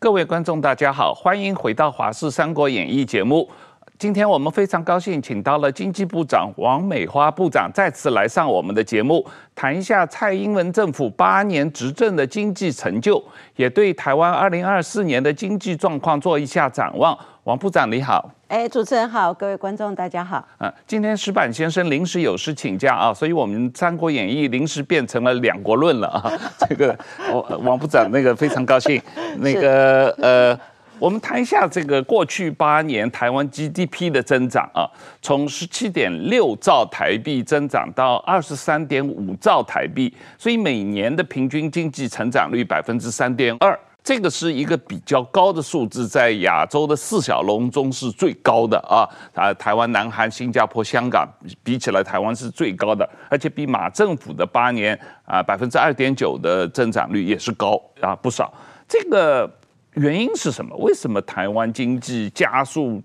各位观众，大家好，欢迎回到《华视三国演义》节目。今天我们非常高兴，请到了经济部长王美花部长再次来上我们的节目，谈一下蔡英文政府八年执政的经济成就，也对台湾二零二四年的经济状况做一下展望。王部长你好，哎，主持人好，各位观众大家好。嗯，今天石板先生临时有事请假啊，所以我们《三国演义》临时变成了两国论了啊。这个王王部长那个非常高兴，那个呃。我们谈一下这个过去八年台湾 GDP 的增长啊，从十七点六兆台币增长到二十三点五兆台币，所以每年的平均经济成长率百分之三点二，这个是一个比较高的数字，在亚洲的四小龙中是最高的啊。啊，台湾、南韩、新加坡、香港比起来，台湾是最高的，而且比马政府的八年啊百分之二点九的增长率也是高啊不少。这个。原因是什么？为什么台湾经济加速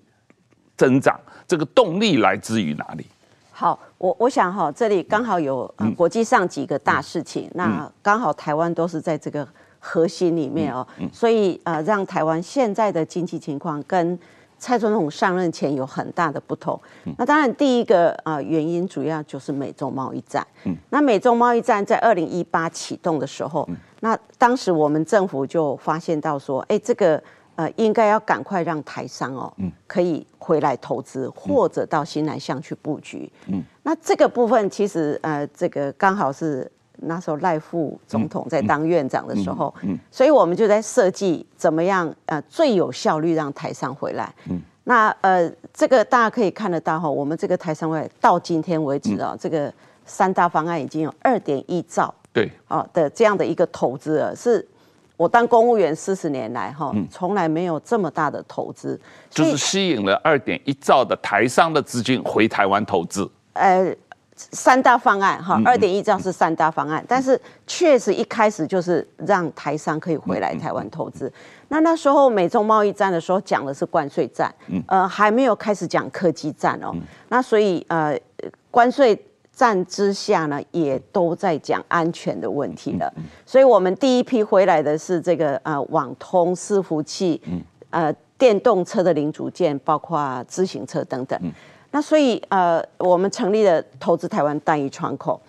增长？这个动力来自于哪里？好，我我想哈，这里刚好有国际上几个大事情，嗯、那刚好台湾都是在这个核心里面哦，嗯嗯、所以呃，让台湾现在的经济情况跟蔡总统上任前有很大的不同。嗯、那当然，第一个啊原因主要就是美中贸易战。嗯，那美中贸易战在二零一八启动的时候。嗯那当时我们政府就发现到说，哎，这个呃，应该要赶快让台商哦，可以回来投资，或者到新南向去布局。嗯，那这个部分其实呃，这个刚好是那时候赖副总统在当院长的时候，嗯，所以我们就在设计怎么样呃最有效率让台商回来。嗯，那呃，这个大家可以看得到哈，我们这个台商会到今天为止啊，这个三大方案已经有二点一兆。对，啊的这样的一个投资额，是我当公务员四十年来哈，从来没有这么大的投资，就是吸引了二点一兆的台商的资金回台湾投资。呃，三大方案哈，二点一兆是三大方案，但是确实一开始就是让台商可以回来台湾投资。那那时候美中贸易战的时候讲的是关税战，呃，还没有开始讲科技战哦。那所以呃，关税。战之下呢，也都在讲安全的问题了。所以，我们第一批回来的是这个呃网通伺服器，呃电动车的零组件，包括自行车等等。那所以呃，我们成立了投资台湾单一窗口。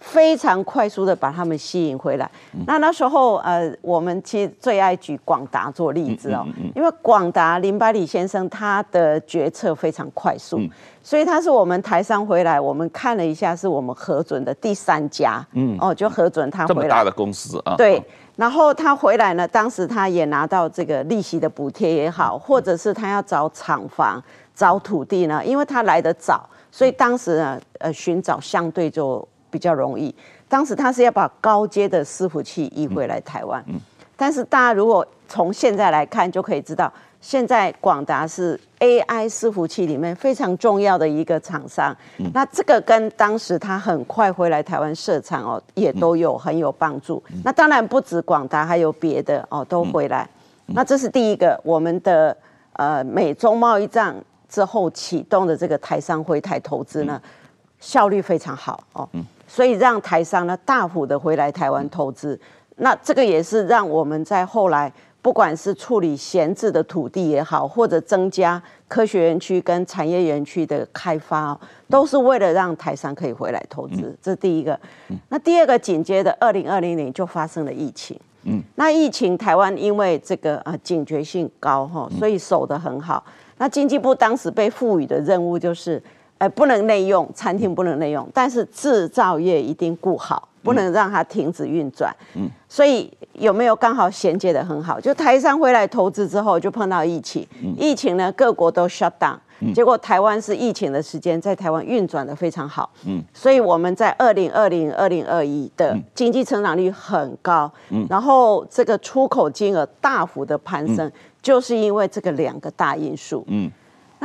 非常快速的把他们吸引回来。那那时候，呃，我们其实最爱举广达做例子哦，因为广达林百里先生他的决策非常快速，所以他是我们台商回来，我们看了一下，是我们核准的第三家，嗯，哦，就核准他回来。这么大的公司啊。对，然后他回来呢，当时他也拿到这个利息的补贴也好，或者是他要找厂房、找土地呢，因为他来得早，所以当时呢，呃，寻找相对就。比较容易。当时他是要把高阶的伺服器移回来台湾，但是大家如果从现在来看，就可以知道，现在广达是 AI 伺服器里面非常重要的一个厂商。那这个跟当时他很快回来台湾设厂哦，也都有很有帮助。那当然不止广达，还有别的哦都回来。那这是第一个，我们的呃美中贸易战之后启动的这个台商回台投资呢，效率非常好哦。所以让台商呢大幅的回来台湾投资，那这个也是让我们在后来不管是处理闲置的土地也好，或者增加科学园区跟产业园区的开发，都是为了让台商可以回来投资。这是第一个。那第二个紧接着二零二零年就发生了疫情。嗯。那疫情台湾因为这个啊警觉性高哈，所以守得很好。那经济部当时被赋予的任务就是。呃，不能内用，餐厅不能内用，但是制造业一定顾好，不能让它停止运转。嗯，所以有没有刚好衔接的很好？就台商回来投资之后，就碰到疫情，疫情呢，各国都 shut down，结果台湾是疫情的时间，在台湾运转的非常好，嗯，所以我们在二零二零、二零二一的经济成长率很高，嗯，然后这个出口金额大幅的攀升，就是因为这个两个大因素，嗯，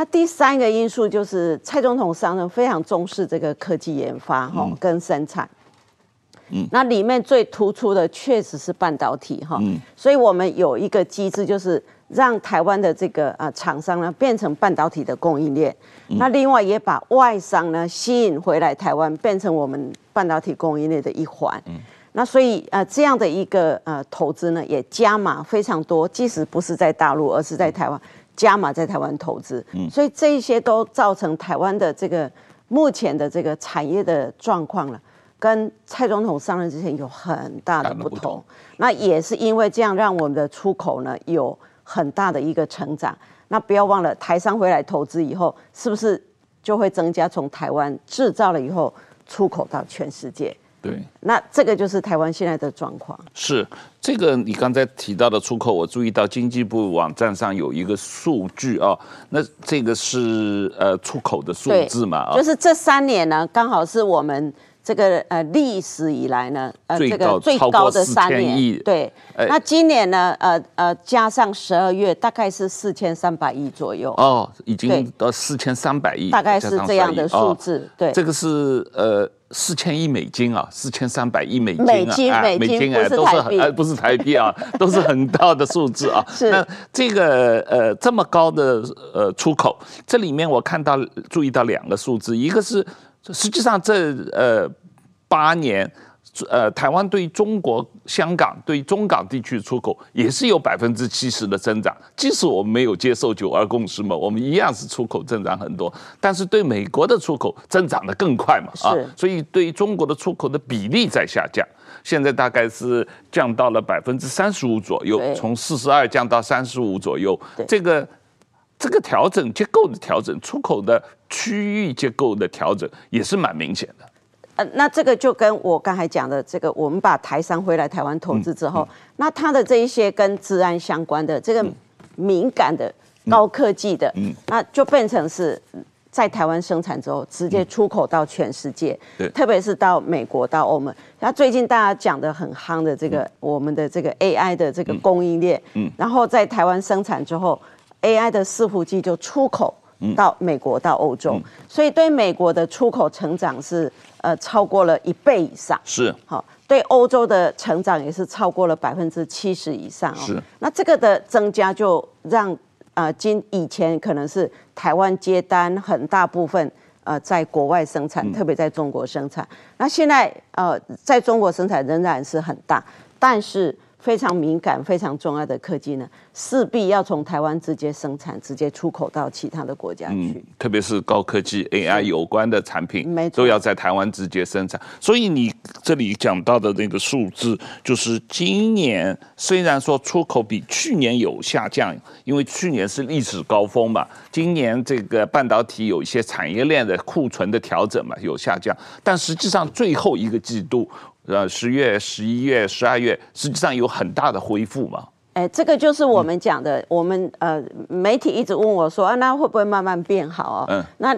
那第三个因素就是蔡总统上任非常重视这个科技研发哈跟生产。嗯，那里面最突出的确实是半导体哈，嗯，所以我们有一个机制，就是让台湾的这个啊厂商呢变成半导体的供应链，嗯，那另外也把外商呢吸引回来台湾，变成我们半导体供应链的一环，嗯，那所以呃这样的一个呃投资呢也加码非常多，即使不是在大陆，而是在台湾加码在台湾投资，嗯，所以这一些都造成台湾的这个目前的这个产业的状况了。跟蔡总统上任之前有很大的不同，那也是因为这样，让我们的出口呢有很大的一个成长。那不要忘了，台商回来投资以后，是不是就会增加从台湾制造了以后出口到全世界？对，那这个就是台湾现在的状况。是这个你刚才提到的出口，我注意到经济部网站上有一个数据啊，那这个是呃出口的数字嘛？啊，就是这三年呢，刚好是我们。这个呃历史以来呢，呃这个最高的三年，对，那今年呢，呃呃加上十二月，大概是四千三百亿左右。哦，已经到四千三百亿，大概是这样的数字。对，这个是呃四千亿美金啊，四千三百亿美金啊，美金美金不是台币，呃不是台币啊，都是很大的数字啊。是。那这个呃这么高的呃出口，这里面我看到注意到两个数字，一个是。实际上这呃八年，呃台湾对中国香港对中港地区出口也是有百分之七十的增长，即使我们没有接受九二共识嘛，我们一样是出口增长很多，但是对美国的出口增长的更快嘛啊，所以对于中国的出口的比例在下降，现在大概是降到了百分之三十五左右，从四十二降到三十五左右，这个。这个调整结构的调整，出口的区域结构的调整也是蛮明显的。呃，那这个就跟我刚才讲的这个，我们把台商回来台湾投资之后，嗯嗯、那它的这一些跟治安相关的这个敏感的高科技的，嗯，那就变成是在台湾生产之后，直接出口到全世界，特别是到美国、到欧盟。那最近大家讲的很夯的这个，嗯、我们的这个 AI 的这个供应链，嗯，然后在台湾生产之后。AI 的伺服器就出口到美国到欧洲，嗯、所以对美国的出口成长是呃超过了一倍以上。是，好，对欧洲的成长也是超过了百分之七十以上。是，那这个的增加就让呃今以前可能是台湾接单很大部分呃在国外生产，嗯、特别在中国生产。那现在呃在中国生产仍然是很大，但是。非常敏感、非常重要的科技呢，势必要从台湾直接生产、直接出口到其他的国家去。嗯，特别是高科技 AI 有关的产品，都要在台湾直接生产。所以你这里讲到的那个数字，就是今年虽然说出口比去年有下降，因为去年是历史高峰嘛，今年这个半导体有一些产业链的库存的调整嘛，有下降，但实际上最后一个季度。呃，十月、十一月、十二月，实际上有很大的恢复嘛？哎，这个就是我们讲的，嗯、我们呃，媒体一直问我说啊，那会不会慢慢变好啊？嗯，那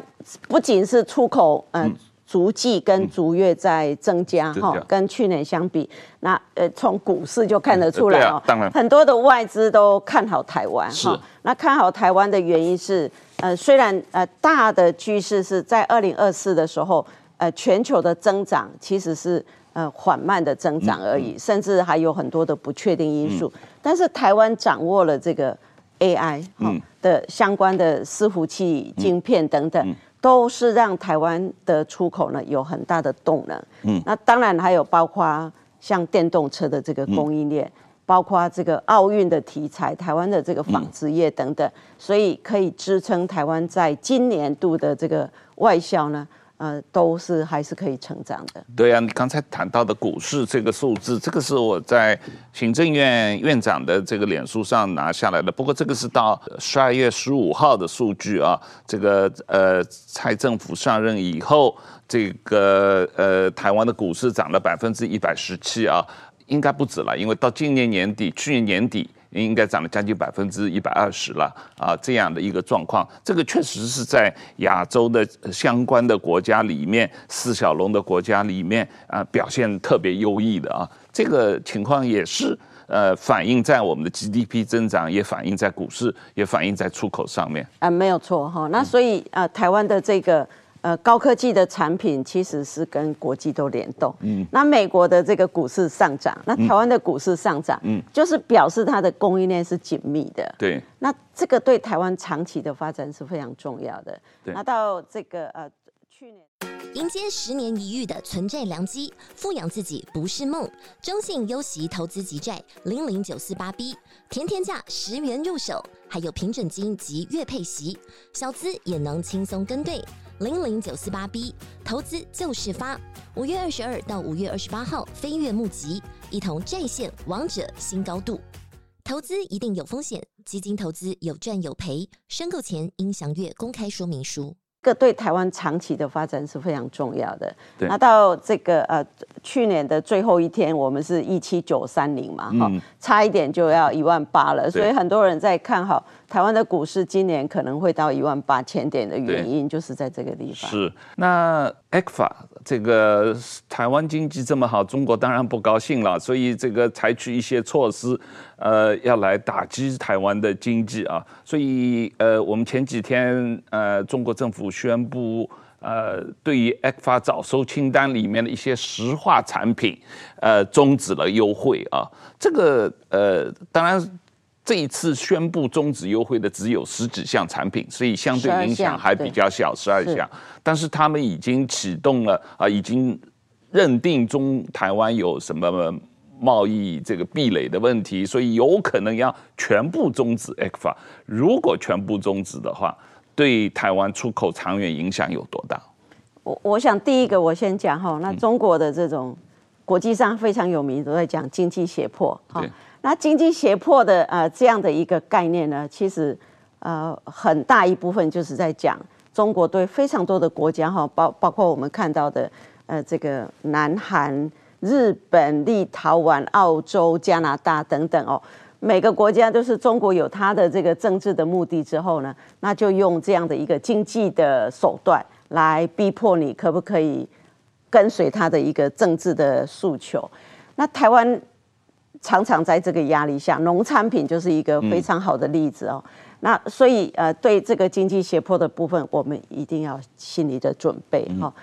不仅是出口，呃、嗯，逐季跟逐月在增加哈，嗯、跟去年相比，那呃，从股市就看得出来哦、嗯啊，当然，很多的外资都看好台湾哈。那看好台湾的原因是，呃，虽然呃大的趋势是在二零二四的时候，呃，全球的增长其实是。呃，缓慢的增长而已，甚至还有很多的不确定因素。嗯、但是台湾掌握了这个 AI 的相关的伺服器、晶片等等，嗯、都是让台湾的出口呢有很大的动能。嗯，那当然还有包括像电动车的这个供应链，嗯、包括这个奥运的题材，台湾的这个纺织业等等，嗯、所以可以支撑台湾在今年度的这个外销呢。呃，都是还是可以成长的。对啊，你刚才谈到的股市这个数字，这个是我在行政院院长的这个脸书上拿下来的。不过这个是到十二月十五号的数据啊。这个呃，蔡政府上任以后，这个呃，台湾的股市涨了百分之一百十七啊，应该不止了，因为到今年年底，去年年底。应该涨了将近百分之一百二十了啊，这样的一个状况，这个确实是在亚洲的相关的国家里面，四小龙的国家里面啊，表现特别优异的啊，这个情况也是呃反映在我们的 GDP 增长，也反映在股市，也反映在出口上面啊，没有错哈。那所以呃，台湾的这个。呃，高科技的产品其实是跟国际都联动。嗯，那美国的这个股市上涨，那台湾的股市上涨，嗯，就是表示它的供应链是紧密的。对，那这个对台湾长期的发展是非常重要的。对，那到这个呃去年，迎接十年一遇的存债良机，富养自己不是梦。中信优息投资级债零零九四八 B，甜甜价十元入手，还有平准金及月配息，小资也能轻松跟对。零零九四八 B 投资就是发，五月二十二到五月二十八号飞跃募集，一同再现王者新高度。投资一定有风险，基金投资有赚有赔，申购前应详阅公开说明书。这个对台湾长期的发展是非常重要的。对，那到这个呃去年的最后一天，我们是一七九三零嘛，哈、嗯，差一点就要一万八了，所以很多人在看好台湾的股市，今年可能会到一万八千点的原因，就是在这个地方。是，那 ECFA 这个台湾经济这么好，中国当然不高兴了，所以这个采取一些措施，呃，要来打击台湾的经济啊。所以呃，我们前几天呃，中国政府宣布呃，对于 ECFA 早收清单里面的一些石化产品，呃，终止了优惠啊。这个呃，当然这一次宣布终止优惠的只有十几项产品，所以相对影响还比较小，十二项。但是他们已经启动了啊，已经认定中台湾有什么贸易这个壁垒的问题，所以有可能要全部终止 ECFA。如果全部终止的话，对台湾出口长远影响有多大？我我想第一个我先讲哈，那中国的这种国际上非常有名，都在讲经济胁迫哈。那经济胁迫的呃这样的一个概念呢，其实呃很大一部分就是在讲。中国对非常多的国家哈，包包括我们看到的，呃，这个南韩、日本、立陶宛、澳洲、加拿大等等哦，每个国家都是中国有它的这个政治的目的之后呢，那就用这样的一个经济的手段来逼迫你，可不可以跟随他的一个政治的诉求？那台湾常常在这个压力下，农产品就是一个非常好的例子哦。那所以呃，对这个经济胁迫的部分，我们一定要心理的准备哈。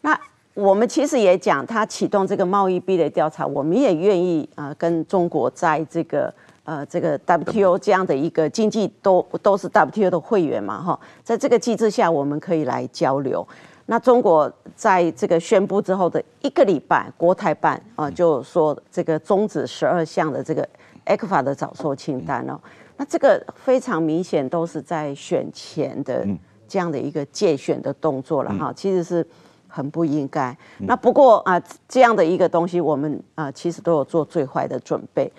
那我们其实也讲，他启动这个贸易壁垒调查，我们也愿意啊，跟中国在这个呃这个 WTO 这样的一个经济都都是 WTO 的会员嘛哈，在这个机制下，我们可以来交流。那中国在这个宣布之后的一个礼拜，国台办啊就说这个终止十二项的这个 ECFA 的早收清单哦。那这个非常明显都是在选前的这样的一个借选的动作了哈，其实是很不应该。那不过啊，这样的一个东西，我们啊其实都有做最坏的准备。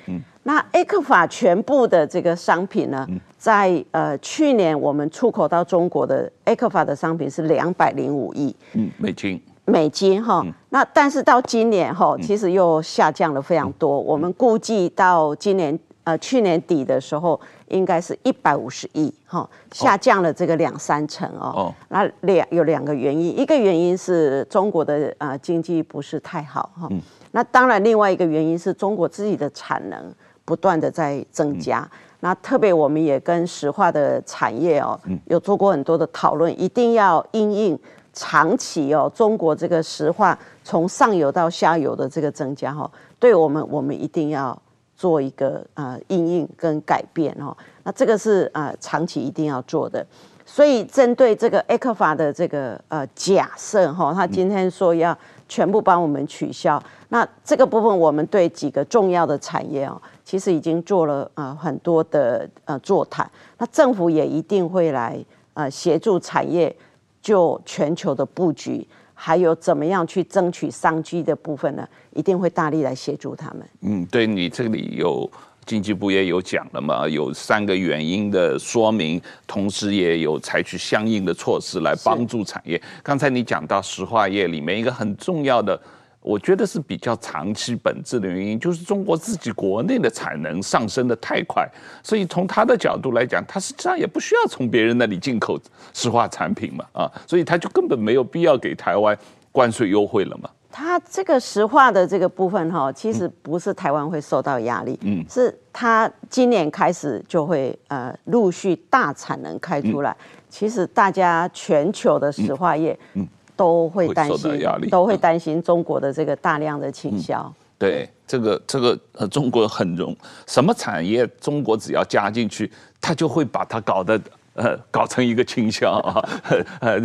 那 ECFA 全部的这个商品呢，在呃去年我们出口到中国的 ECFA 的商品是两百零五亿嗯美金，美金哈。那但是到今年哈，其实又下降了非常多。我们估计到今年。呃，去年底的时候应该是一百五十亿，哈，下降了这个两三成哦。哦，那两有两个原因，一个原因是中国的呃经济不是太好哈。嗯。那当然，另外一个原因是中国自己的产能不断的在增加。嗯。那特别我们也跟石化的产业哦，有做过很多的讨论，一定要因应长期哦，中国这个石化从上游到下游的这个增加哈，对我们我们一定要。做一个呃因应跟改变哦，那这个是呃长期一定要做的。所以针对这个 ECFA 的这个呃假设哈，他今天说要全部帮我们取消，那这个部分我们对几个重要的产业哦，其实已经做了呃很多的呃座谈，那政府也一定会来呃协助产业就全球的布局。还有怎么样去争取商机的部分呢？一定会大力来协助他们。嗯，对，你这里有经济部也有讲了嘛，有三个原因的说明，同时也有采取相应的措施来帮助产业。刚才你讲到石化业里面一个很重要的我觉得是比较长期本质的原因，就是中国自己国内的产能上升得太快，所以从他的角度来讲，他实际上也不需要从别人那里进口石化产品嘛，啊，所以他就根本没有必要给台湾关税优惠了嘛。他这个石化的这个部分哈，其实不是台湾会受到压力，嗯，是他今年开始就会呃陆续大产能开出来，其实大家全球的石化业，嗯。都会担心，会都会担心中国的这个大量的倾销。嗯、对，这个这个呃，中国很容什么产业，中国只要加进去，他就会把它搞得呃搞成一个倾销啊，呃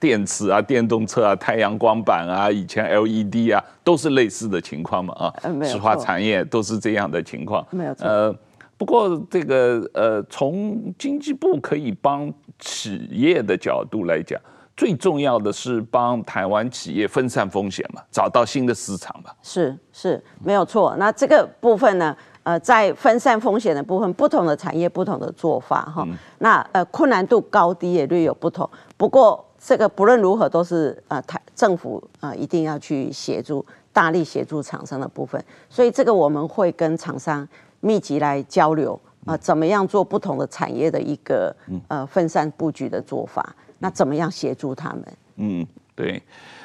电池啊、电动车啊、太阳光板啊、以前 LED 啊，都是类似的情况嘛啊，石化产业都是这样的情况。没有错。呃，不过这个呃，从经济部可以帮企业的角度来讲。最重要的是帮台湾企业分散风险嘛，找到新的市场嘛。是是，没有错。那这个部分呢，呃，在分散风险的部分，不同的产业不同的做法哈。嗯、那呃，困难度高低也略有不同。不过这个不论如何都是呃台政府呃一定要去协助，大力协助厂商的部分。所以这个我们会跟厂商密集来交流啊、呃，怎么样做不同的产业的一个呃分散布局的做法。那怎么样协助他们？嗯，对，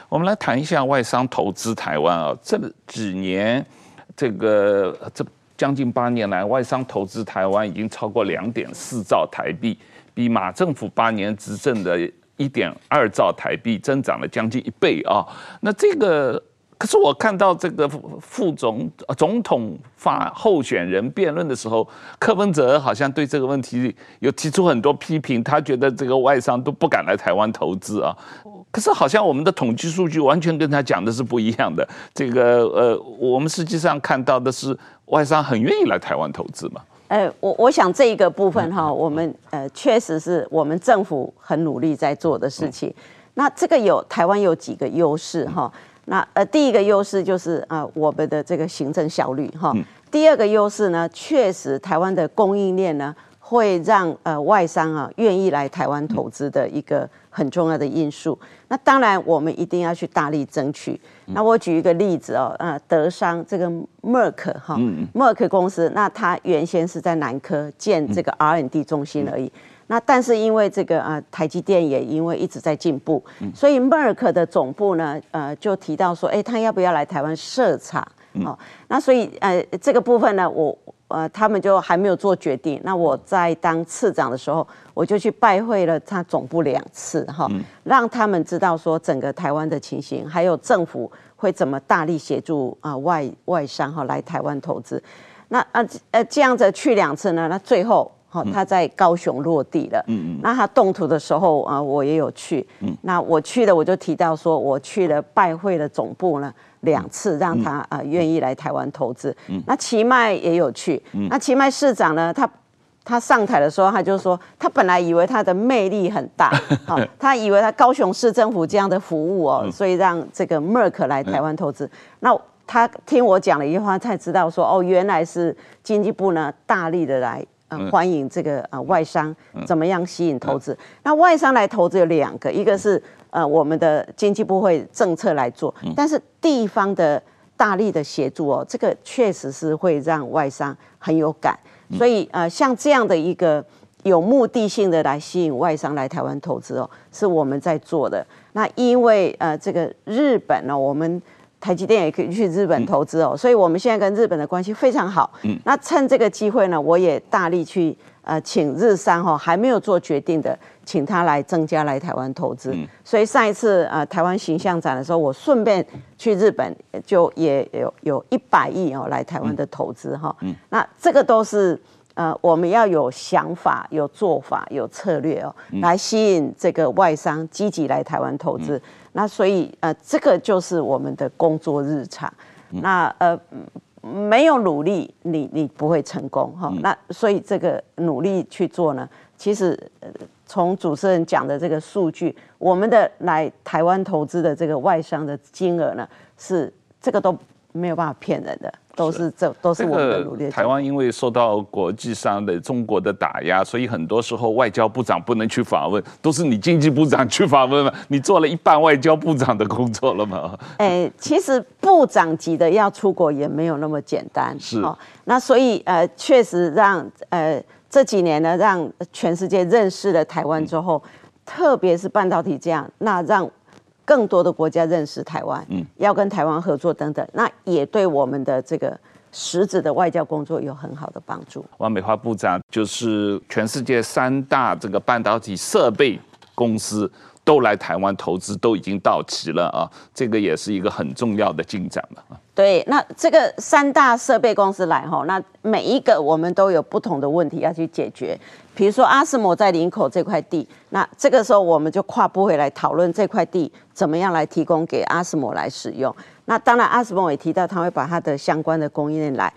我们来谈一下外商投资台湾啊。这几年，这个这将近八年来，外商投资台湾已经超过两点四兆台币，比马政府八年执政的一点二兆台币增长了将近一倍啊。那这个。可是我看到这个副总总统发候选人辩论的时候，柯文哲好像对这个问题有提出很多批评，他觉得这个外商都不敢来台湾投资啊。可是好像我们的统计数据完全跟他讲的是不一样的。这个呃，我们实际上看到的是外商很愿意来台湾投资嘛。呃，我我想这一个部分哈，我们呃确实是我们政府很努力在做的事情。那这个有台湾有几个优势哈。那呃，第一个优势就是呃，我们的这个行政效率哈。第二个优势呢，确实台湾的供应链呢，会让呃外商啊愿意来台湾投资的一个很重要的因素。那当然，我们一定要去大力争取。那我举一个例子哦，呃，德商这个 Merck 哈，Merck 公司，那它原先是在南科建这个 R&D 中心而已。那但是因为这个呃台积电也因为一直在进步，所以 Merck 的总部呢呃就提到说，哎，他要不要来台湾设厂？哦，那所以呃这个部分呢，我呃他们就还没有做决定。那我在当次长的时候，我就去拜会了他总部两次哈，让他们知道说整个台湾的情形，还有政府会怎么大力协助啊外外商哈来台湾投资。那啊呃这样子去两次呢，那最后。好，他在高雄落地了。嗯嗯。那他动土的时候啊，我也有去。嗯。那我去了，我就提到说，我去了拜会了总部呢两次，让他啊愿意来台湾投资。嗯。那奇迈也有去。嗯。那奇迈市长呢，他他上台的时候，他就说，他本来以为他的魅力很大，好，他以为他高雄市政府这样的服务哦，所以让这个 Merck 来台湾投资。那他听我讲了一句话，才知道说，哦，原来是经济部呢大力的来。呃、欢迎这个呃外商怎么样吸引投资？那外商来投资有两个，一个是呃我们的经济部会政策来做，但是地方的大力的协助哦，这个确实是会让外商很有感。所以呃像这样的一个有目的性的来吸引外商来台湾投资哦，是我们在做的。那因为呃这个日本呢，我们。台积电也可以去日本投资哦，所以我们现在跟日本的关系非常好。嗯，那趁这个机会呢，我也大力去呃请日商哈还没有做决定的，请他来增加来台湾投资。所以上一次呃台湾形象展的时候，我顺便去日本，就也有有一百亿哦来台湾的投资哈。嗯，那这个都是呃我们要有想法、有做法、有策略哦，来吸引这个外商积极来台湾投资。那所以呃，这个就是我们的工作日常。那呃，没有努力，你你不会成功哈。那所以这个努力去做呢，其实从主持人讲的这个数据，我们的来台湾投资的这个外商的金额呢，是这个都没有办法骗人的。都是这都是我们的努力。台湾因为受到国际上的中国的打压，所以很多时候外交部长不能去访问，都是你经济部长去访问嘛。你做了一半外交部长的工作了吗？哎，其实部长级的要出国也没有那么简单。是哦，那所以呃，确实让呃这几年呢，让全世界认识了台湾之后，嗯、特别是半导体这样，那让。更多的国家认识台湾，嗯，要跟台湾合作等等，那也对我们的这个实质的外交工作有很好的帮助。王美花部长就是全世界三大这个半导体设备公司都来台湾投资，都已经到齐了啊，这个也是一个很重要的进展了啊。对，那这个三大设备公司来哈，那每一个我们都有不同的问题要去解决。比如说阿斯摩在林口这块地，那这个时候我们就跨部会来讨论这块地怎么样来提供给阿斯摩来使用。那当然阿斯摩也提到他会把他的相关的供应链来，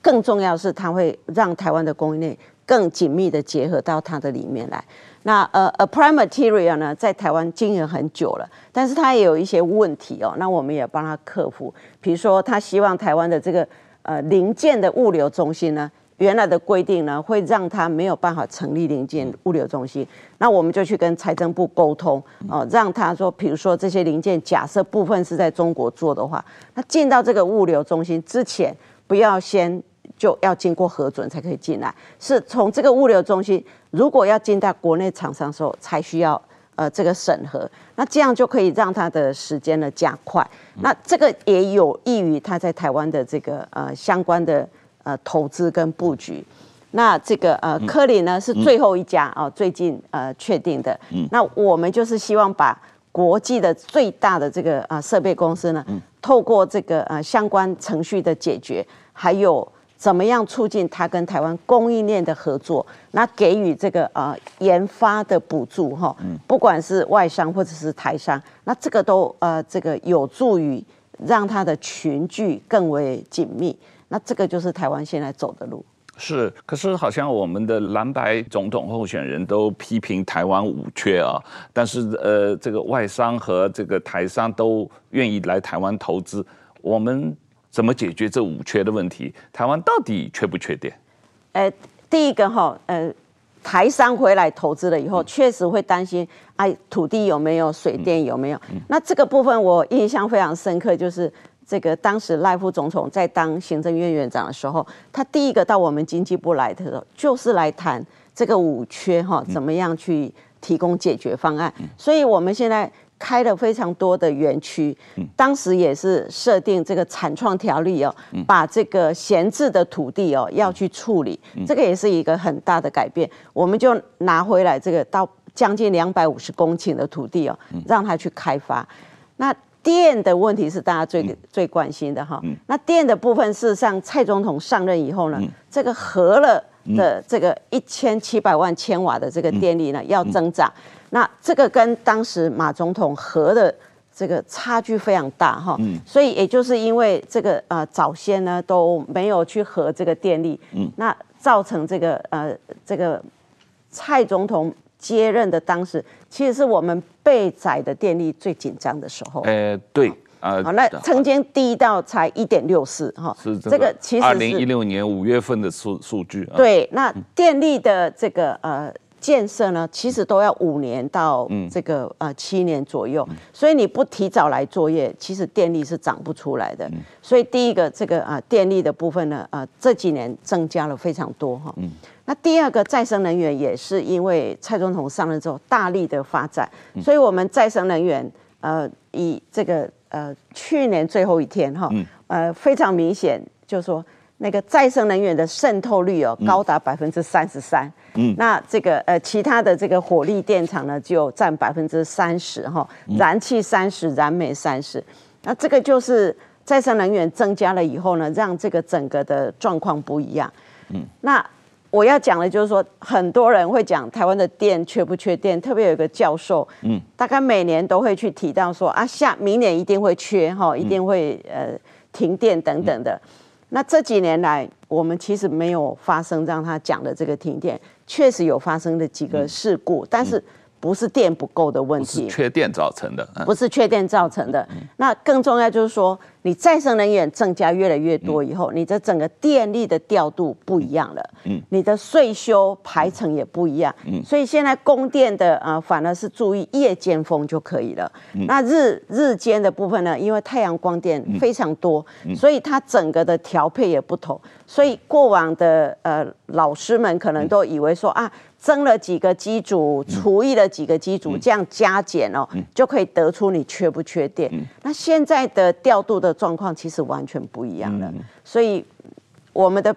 更重要是他会让台湾的供应链更紧密的结合到它的里面来。那呃，Applied Materials 呢，在台湾经营很久了，但是它也有一些问题哦。那我们也帮他克服，比如说他希望台湾的这个呃零件的物流中心呢。原来的规定呢，会让他没有办法成立零件物流中心。那我们就去跟财政部沟通，哦，让他说，比如说这些零件，假设部分是在中国做的话，那进到这个物流中心之前，不要先就要经过核准才可以进来，是从这个物流中心，如果要进到国内厂商的时候，才需要呃这个审核。那这样就可以让它的时间呢加快。那这个也有益于它在台湾的这个呃相关的。呃，投资跟布局，那这个呃，科林呢是最后一家啊，最近呃确定的。那我们就是希望把国际的最大的这个啊设备公司呢，透过这个呃相关程序的解决，还有怎么样促进它跟台湾供应链的合作，那给予这个呃研发的补助哈，不管是外商或者是台商，那这个都呃这个有助于让它的群聚更为紧密。那这个就是台湾现在走的路，是。可是好像我们的蓝白总统候选人都批评台湾五缺啊，但是呃，这个外商和这个台商都愿意来台湾投资，我们怎么解决这五缺的问题？台湾到底缺不缺电？呃，第一个哈，呃，台商回来投资了以后，确实会担心，哎，土地有没有，水电有没有？那这个部分我印象非常深刻，就是。这个当时赖副总统在当行政院院长的时候，他第一个到我们经济部来的时候，就是来谈这个五缺哈，怎么样去提供解决方案。所以我们现在开了非常多的园区，当时也是设定这个产创条例哦，把这个闲置的土地哦要去处理，这个也是一个很大的改变。我们就拿回来这个到将近两百五十公顷的土地哦，让它去开发。那电的问题是大家最、嗯、最关心的哈，嗯、那电的部分事实上，蔡总统上任以后呢，嗯、这个核了的这个一千七百万千瓦的这个电力呢、嗯、要增长，嗯、那这个跟当时马总统核的这个差距非常大哈，嗯、所以也就是因为这个呃早先呢都没有去核这个电力，嗯、那造成这个呃这个蔡总统。接任的当时，其实是我们被宰的电力最紧张的时候。呃，对，啊，那曾经低到才一点六四，哈，是这个其实是二零一六年五月份的数数据。对，那电力的这个呃建设呢，其实都要五年到这个呃七年左右，所以你不提早来作业，其实电力是涨不出来的。所以第一个这个啊电力的部分呢，啊这几年增加了非常多哈。那第二个再生能源也是因为蔡总统上任之后大力的发展，所以我们再生能源呃以这个呃去年最后一天哈呃非常明显，就是说那个再生能源的渗透率哦高达百分之三十三，嗯，那这个呃其他的这个火力电厂呢就占百分之三十哈，燃气三十，燃煤三十，那这个就是再生能源增加了以后呢，让这个整个的状况不一样，嗯，那。我要讲的就是说，很多人会讲台湾的电缺不缺电，特别有一个教授，嗯，大概每年都会去提到说啊，下明年一定会缺哈，一定会呃停电等等的。那这几年来，我们其实没有发生让他讲的这个停电，确实有发生的几个事故，但是不是电不够的问题，是缺电造成的，不是缺电造成的。那更重要就是说，你再生能源增加越来越多以后，你的整个电力的调度不一样了，嗯，你的税修排程也不一样，嗯，所以现在供电的啊，反而是注意夜间风就可以了。那日日间的部分呢，因为太阳光电非常多，所以它整个的调配也不同。所以过往的呃老师们可能都以为说啊。增了几个机组，除以了几个机组，这样加减哦，就可以得出你缺不缺电。那现在的调度的状况其实完全不一样了，所以我们的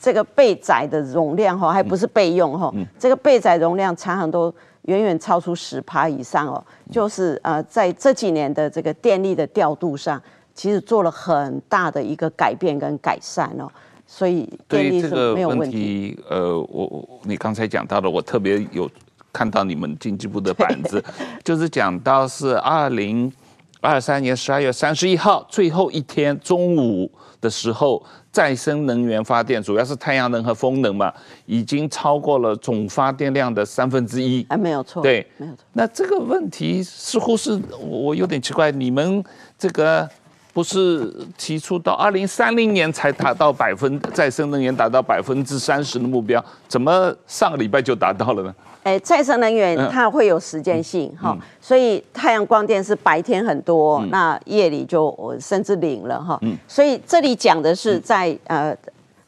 这个备载的容量哈，还不是备用哈，这个备载容量常常都远远超出十趴以上哦。就是呃，在这几年的这个电力的调度上，其实做了很大的一个改变跟改善哦。所以。对这个问题，呃，我我你刚才讲到的，我特别有看到你们经济部的板子，就是讲到是二零二三年十二月三十一号最后一天中午的时候，再生能源发电，主要是太阳能和风能嘛，已经超过了总发电量的三分之一。哎，没有错。对，没有错。那这个问题似乎是我有点奇怪，你们这个。不是提出到二零三零年才达到百分再生能源达到百分之三十的目标，怎么上个礼拜就达到了呢？哎，再生能源它会有时间性哈，嗯嗯、所以太阳光电是白天很多，嗯、那夜里就甚至零了哈。嗯、所以这里讲的是在呃。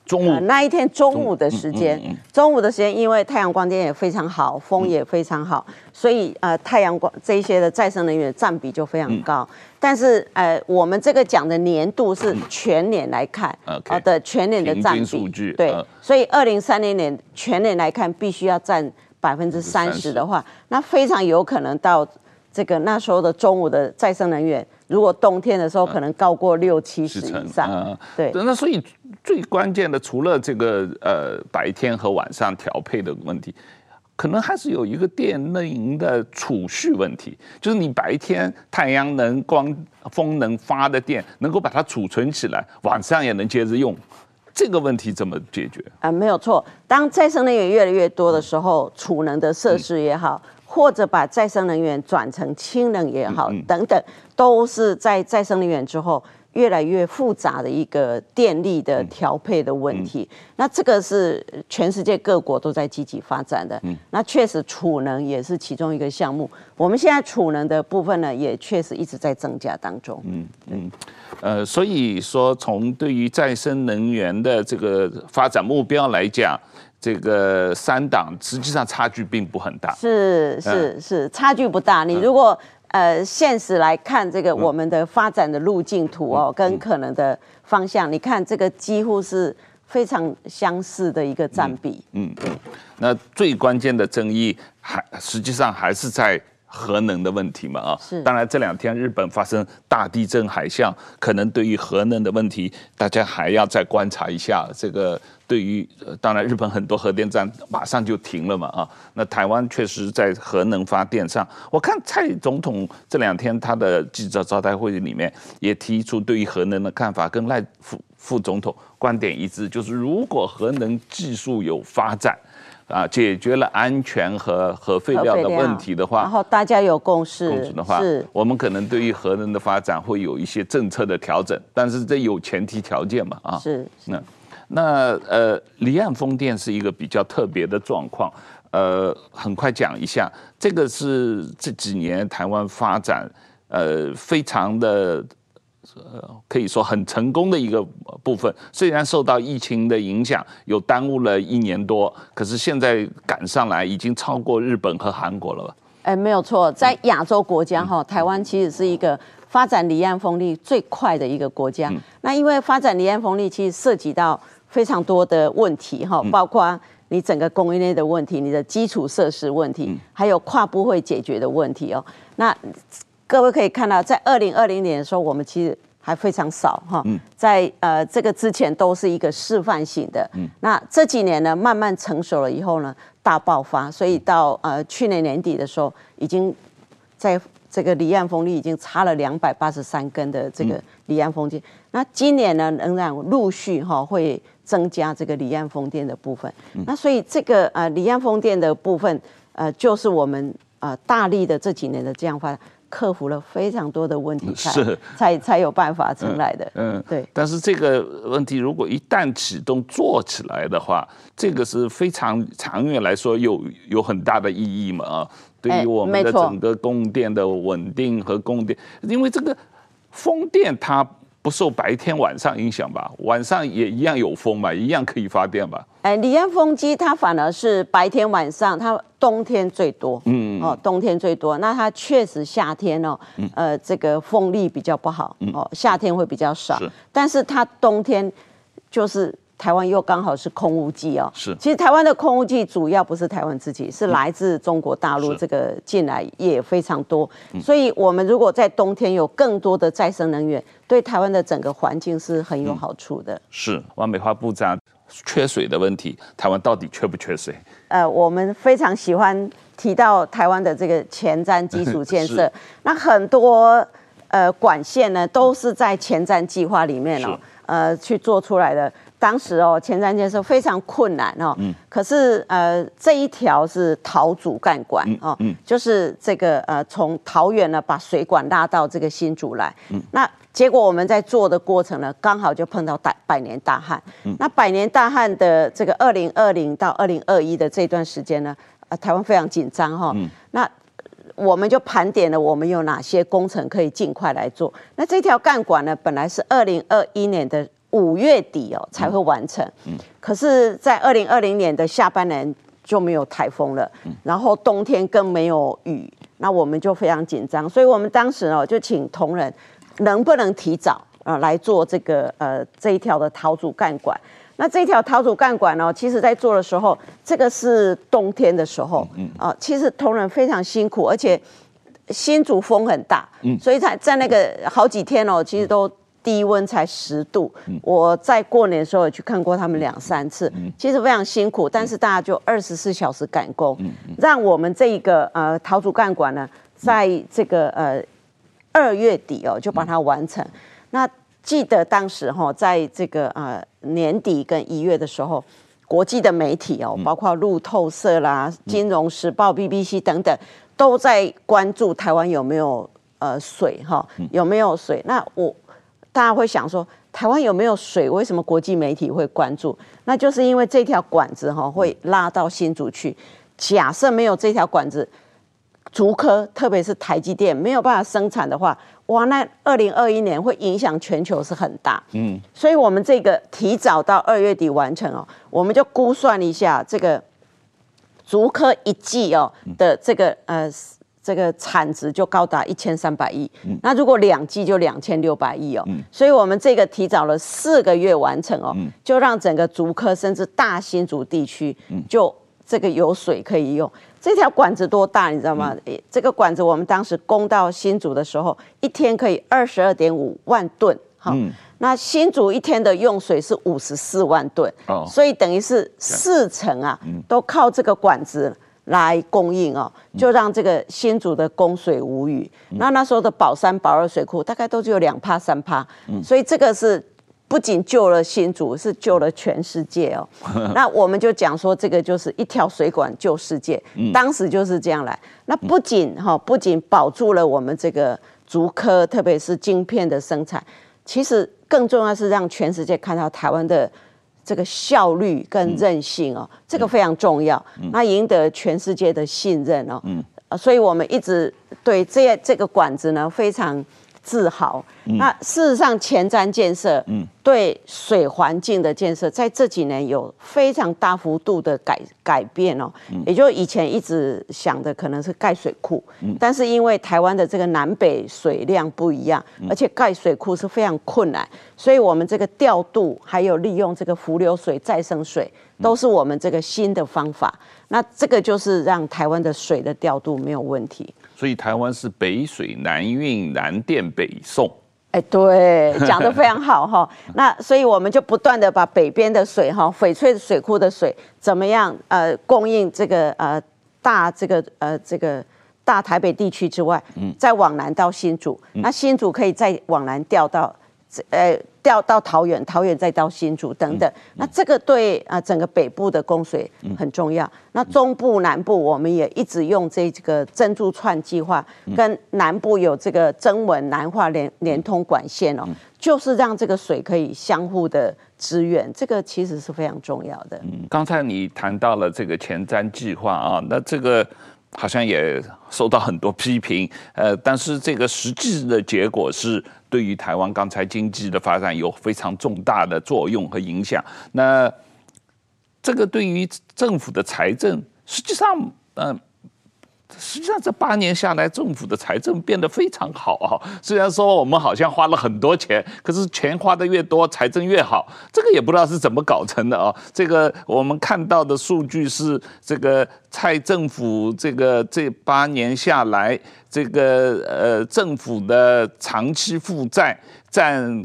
中午、呃、那一天中午的时间，中，午的时间，因为太阳光电也非常好，风也非常好，嗯、所以呃，太阳光这些的再生能源占比就非常高。嗯、但是呃，我们这个讲的年度是全年来看，好、嗯、的全年的占比，对，嗯、所以二零三零年全年来看，必须要占百分之三十的话，那非常有可能到这个那时候的中午的再生能源。如果冬天的时候可能高过六七十以上，嗯、对，那所以最关键的除了这个呃白天和晚上调配的问题，可能还是有一个电能的储蓄问题，就是你白天太阳能、光风能发的电能够把它储存起来，晚上也能接着用，这个问题怎么解决？啊、呃，没有错，当再生能源越来越多的时候，储能的设施也好。嗯或者把再生能源转成氢能也好，等等，都是在再生能源之后越来越复杂的一个电力的调配的问题。那这个是全世界各国都在积极发展的。那确实储能也是其中一个项目。我们现在储能的部分呢，也确实一直在增加当中。嗯嗯，呃，所以说从对于再生能源的这个发展目标来讲。这个三党实际上差距并不很大，是是是，差距不大。你如果呃现实来看这个我们的发展的路径图哦，跟可能的方向，你看这个几乎是非常相似的一个占比。嗯，对。那最关键的争议还实际上还是在。核能的问题嘛，啊，是。当然这两天日本发生大地震海啸，可能对于核能的问题，大家还要再观察一下。这个对于，当然日本很多核电站马上就停了嘛，啊，那台湾确实在核能发电上，我看蔡总统这两天他的记者招待会里面也提出对于核能的看法，跟赖副副总统观点一致，就是如果核能技术有发展。啊，解决了安全和核废料的问题的话，然后大家有共识，共识的话，是，我们可能对于核能的发展会有一些政策的调整，但是这有前提条件嘛，啊，是，那那呃，离岸风电是一个比较特别的状况，呃，很快讲一下，这个是这几年台湾发展呃非常的。呃，可以说很成功的一个部分，虽然受到疫情的影响，有耽误了一年多，可是现在赶上来，已经超过日本和韩国了吧？哎，没有错，在亚洲国家哈，台湾其实是一个发展离岸风力最快的一个国家。那因为发展离岸风力，其实涉及到非常多的问题哈，包括你整个供应链的问题，你的基础设施问题，还有跨部会解决的问题哦。那各位可以看到，在二零二零年的时候，我们其实还非常少哈，在呃这个之前都是一个示范性的。那这几年呢，慢慢成熟了以后呢，大爆发。所以到呃去年年底的时候，已经在这个离岸风力已经插了两百八十三根的这个离岸风电。那今年呢，仍然陆续哈会增加这个离岸风电的部分。那所以这个呃离岸风电的部分，呃就是我们。呃大力的这几年的这样发展。克服了非常多的问题才，是才才有办法成来的。嗯，嗯对。但是这个问题如果一旦启动做起来的话，这个是非常长远来说有有很大的意义嘛啊，对于我们的整个供电的稳定和供电，因为这个风电它。不受白天晚上影响吧？晚上也一样有风嘛，一样可以发电吧？哎，离岸风机它反而是白天晚上，它冬天最多。嗯哦，冬天最多。那它确实夏天哦，呃，这个风力比较不好。哦，夏天会比较少。是。但是它冬天就是。台湾又刚好是空污季哦，是。其实台湾的空污季主要不是台湾自己，是来自中国大陆这个进来也非常多。所以，我们如果在冬天有更多的再生能源，对台湾的整个环境是很有好处的。是。完美花部长，缺水的问题，台湾到底缺不缺水？呃，我们非常喜欢提到台湾的这个前瞻基础建设，那很多呃管线呢都是在前瞻计划里面哦，呃去做出来的。当时哦，前瞻建设非常困难哦。嗯。可是呃，这一条是桃竹干管哦，嗯，就是这个呃，从桃园呢把水管拉到这个新竹来。嗯。那结果我们在做的过程呢，刚好就碰到百百年大旱。嗯。那百年大旱的这个二零二零到二零二一的这段时间呢，呃，台湾非常紧张哈。嗯。那我们就盘点了我们有哪些工程可以尽快来做。那这条干管呢，本来是二零二一年的。五月底哦才会完成，嗯，可是，在二零二零年的下半年就没有台风了，嗯，然后冬天更没有雨，那我们就非常紧张，所以我们当时哦就请同仁能不能提早啊来做这个呃这一条的桃竹干管。那这条桃竹干管呢，其实在做的时候，这个是冬天的时候，嗯啊，其实同仁非常辛苦，而且新竹风很大，嗯，所以在在那个好几天哦，其实都。低温才十度，我在过年的时候也去看过他们两三次，嗯。其实非常辛苦，但是大家就二十四小时赶工，让我们这一个呃桃竹干管呢，在这个呃二月底哦就把它完成。那记得当时哈，在这个呃年底跟一月的时候，国际的媒体哦，包括路透社啦、金融时报、BBC 等等，都在关注台湾有没有呃水哈，有没有水？那我。大家会想说，台湾有没有水？为什么国际媒体会关注？那就是因为这条管子哈会拉到新竹去。假设没有这条管子，竹科特别是台积电没有办法生产的话，哇，那二零二一年会影响全球是很大。嗯，所以我们这个提早到二月底完成哦，我们就估算一下这个竹科一季哦的这个呃。这个产值就高达一千三百亿，那如果两季就两千六百亿哦，所以我们这个提早了四个月完成哦，就让整个竹科甚至大新竹地区就这个有水可以用。这条管子多大你知道吗？这个管子我们当时供到新竹的时候，一天可以二十二点五万吨，哈，那新竹一天的用水是五十四万吨，所以等于是四成啊，都靠这个管子。来供应哦，就让这个新竹的供水无虞。嗯、那那时候的宝山、宝二水库大概都只有两帕、三帕，嗯、所以这个是不仅救了新竹，是救了全世界哦。那我们就讲说，这个就是一条水管救世界，嗯、当时就是这样来。那不仅哈，不仅保住了我们这个竹科，特别是晶片的生产，其实更重要是让全世界看到台湾的。这个效率跟韧性哦，这个非常重要，那赢得全世界的信任哦，嗯所以我们一直对这这个管子呢非常自豪。那事实上，前瞻建设，对水环境的建设，在这几年有非常大幅度的改改变哦。也就以前一直想的可能是盖水库，但是因为台湾的这个南北水量不一样，而且盖水库是非常困难，所以我们这个调度还有利用这个浮流水、再生水，都是我们这个新的方法。那这个就是让台湾的水的调度没有问题。所以台湾是北水南运、南电北送。哎，对，讲得非常好哈。那所以我们就不断的把北边的水哈，翡翠水库的水怎么样呃供应这个呃大这个呃这个大台北地区之外，再往南到新竹，那新竹可以再往南调到呃调到桃园，桃园再到新竹等等。那这个对啊整个北部的供水很重要。那中部南部我们也一直用这个珍珠串计划，跟南部有这个增文南化连连通管线哦，就是让这个水可以相互的支援，这个其实是非常重要的。嗯，刚才你谈到了这个前瞻计划啊，那这个。好像也受到很多批评，呃，但是这个实际的结果是对于台湾刚才经济的发展有非常重大的作用和影响。那这个对于政府的财政，实际上，嗯、呃。实际上这八年下来，政府的财政变得非常好啊。虽然说我们好像花了很多钱，可是钱花的越多，财政越好。这个也不知道是怎么搞成的啊。这个我们看到的数据是，这个蔡政府这个这八年下来，这个呃政府的长期负债占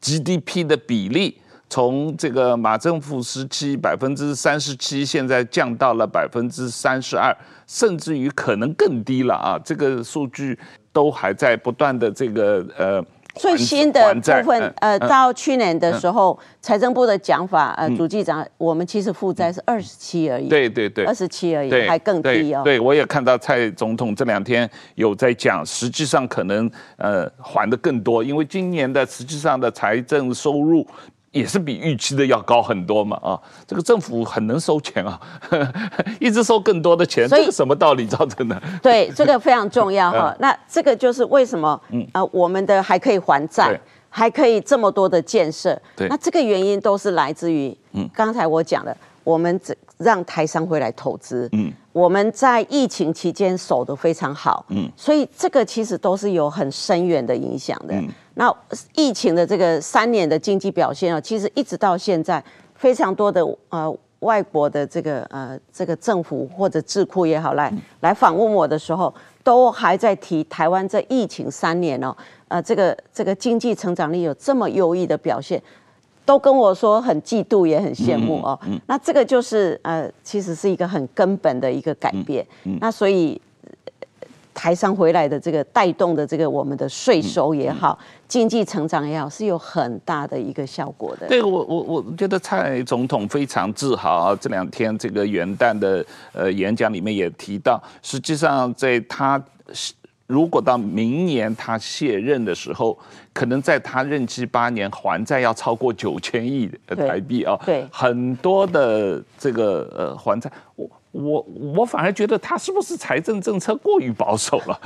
GDP 的比例，从这个马政府时期百分之三十七，现在降到了百分之三十二。甚至于可能更低了啊！这个数据都还在不断的这个呃最新的部分呃，到去年的时候，财政部的讲法呃，主计长，我们其实负债是二十七而已，对对对，二十七而已，还更低哦。对，我也看到蔡总统这两天有在讲，实际上可能呃还的更多，因为今年的实际上的财政收入。也是比预期的要高很多嘛啊！这个政府很能收钱啊，一直收更多的钱，这个什么道理造成的？对，这个非常重要哈。那这个就是为什么呃我们的还可以还债，还可以这么多的建设。对，那这个原因都是来自于嗯刚才我讲的，我们让台商回来投资。嗯，我们在疫情期间守得非常好。嗯，所以这个其实都是有很深远的影响的。那疫情的这个三年的经济表现啊，其实一直到现在，非常多的呃外国的这个呃这个政府或者智库也好，来来访问我的时候，都还在提台湾这疫情三年哦，呃这个这个经济成长力有这么优异的表现，都跟我说很嫉妒也很羡慕哦。那这个就是呃其实是一个很根本的一个改变。那所以。台商回来的这个带动的这个我们的税收也好，经济成长也好，是有很大的一个效果的。对，我我我觉得蔡总统非常自豪啊！这两天这个元旦的呃演讲里面也提到，实际上在他如果到明年他卸任的时候，可能在他任期八年还债要超过九千亿台币啊！对，很多的这个呃还债我。我我反而觉得他是不是财政政策过于保守了？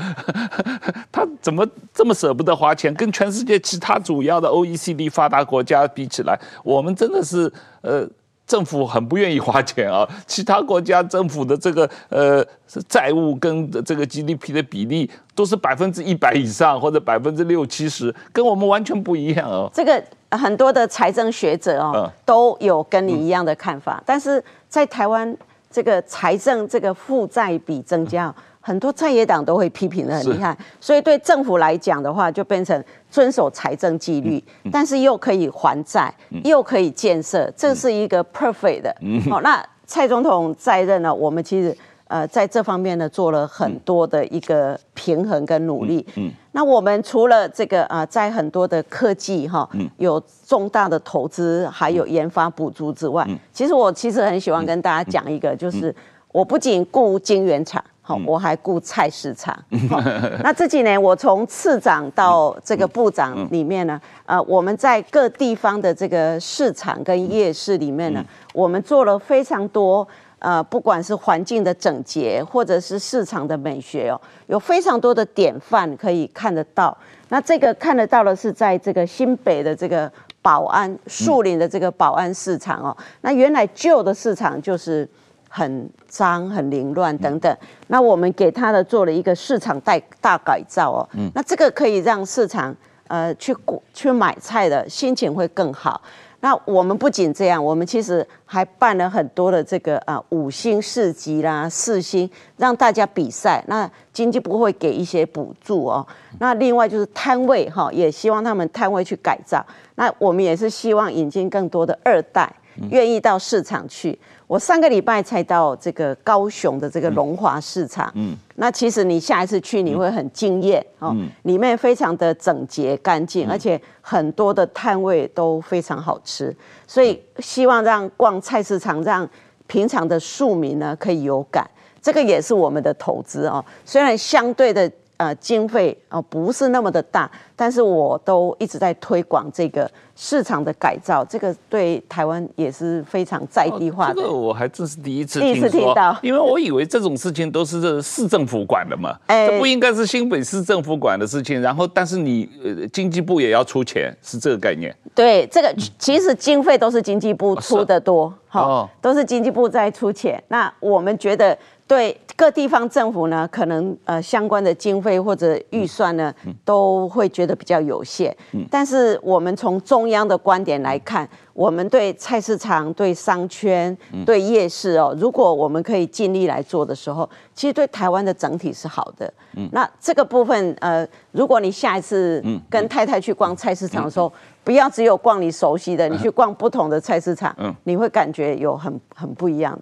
他怎么这么舍不得花钱？跟全世界其他主要的 OECD 发达国家比起来，我们真的是呃政府很不愿意花钱啊。其他国家政府的这个呃债务跟这个 GDP 的比例都是百分之一百以上或者百分之六七十，跟我们完全不一样哦。这个很多的财政学者哦都有跟你一样的看法，但是在台湾。这个财政这个负债比增加，很多在野党都会批评的很厉害，所以对政府来讲的话，就变成遵守财政纪律，但是又可以还债，又可以建设，这是一个 perfect 的。好，那蔡总统在任呢，我们其实。呃，在这方面呢，做了很多的一个平衡跟努力。嗯，那我们除了这个啊、呃，在很多的科技哈，有重大的投资，还有研发补助之外，其实我其实很喜欢跟大家讲一个，就是我不仅顾晶圆厂，好，我还顾菜市场。那这几年我从次长到这个部长里面呢，呃，我们在各地方的这个市场跟夜市里面呢，我们做了非常多。呃，不管是环境的整洁，或者是市场的美学哦，有非常多的典范可以看得到。那这个看得到的是在这个新北的这个保安树林的这个保安市场哦。那原来旧的市场就是很脏、很凌乱等等。那我们给他的做了一个市场大大改造哦。那这个可以让市场呃去去买菜的心情会更好。那我们不仅这样，我们其实还办了很多的这个啊五星市集啦、四星，让大家比赛。那经济部会给一些补助哦。那另外就是摊位哈，也希望他们摊位去改造。那我们也是希望引进更多的二代，愿意到市场去。我上个礼拜才到这个高雄的这个龙华市场，嗯，那其实你下一次去你会很惊艳哦，里面非常的整洁干净，而且很多的摊位都非常好吃，所以希望让逛菜市场让平常的庶民呢可以有感，这个也是我们的投资哦，虽然相对的。呃，经费哦不是那么的大，但是我都一直在推广这个市场的改造，这个对台湾也是非常在地化的。哦、这个我还真是第一次第一次听到，因为我以为这种事情都是市政府管的嘛，哎，这不应该是新北市政府管的事情。然后，但是你呃经济部也要出钱，是这个概念。对，这个其实经费都是经济部出的多，好、哦，都是经济部在出钱。那我们觉得。对各地方政府呢，可能呃相关的经费或者预算呢，都会觉得比较有限。但是我们从中央的观点来看，我们对菜市场、对商圈、对夜市哦，如果我们可以尽力来做的时候，其实对台湾的整体是好的。那这个部分呃，如果你下一次跟太太去逛菜市场的时候，不要只有逛你熟悉的，你去逛不同的菜市场，你会感觉有很很不一样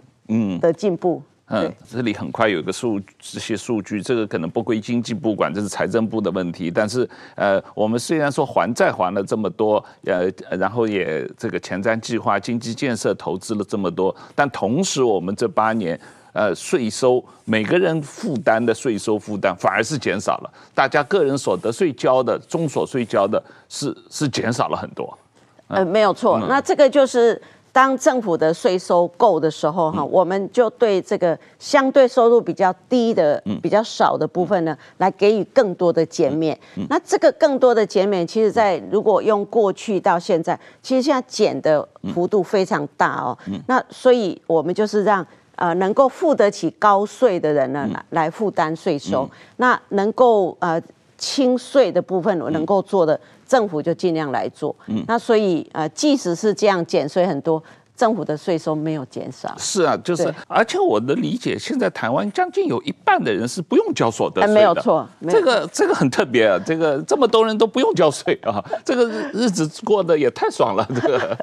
的进步。嗯，这里很快有一个数这些数据，这个可能不归经济部管，这是财政部的问题。但是，呃，我们虽然说还债还了这么多，呃，然后也这个前瞻计划经济建设投资了这么多，但同时我们这八年，呃，税收每个人负担的税收负担反而是减少了，大家个人所得税交的、中所税交的是是减少了很多。呃，没有错，那这个就是。当政府的税收够的时候，哈，我们就对这个相对收入比较低的、比较少的部分呢，来给予更多的减免。那这个更多的减免，其实，在如果用过去到现在，其实现在减的幅度非常大哦。那所以，我们就是让呃能够付得起高税的人呢，来来负担税收。那能够呃轻税的部分，我能够做的。政府就尽量来做，嗯，那所以呃，即使是这样减税很多，政府的税收没有减少。是啊，就是，而且我的理解，现在台湾将近有一半的人是不用交所得税的，没有错，这个这个很特别啊，这个这么多人都不用交税啊，这个日子过得也太爽了，这个。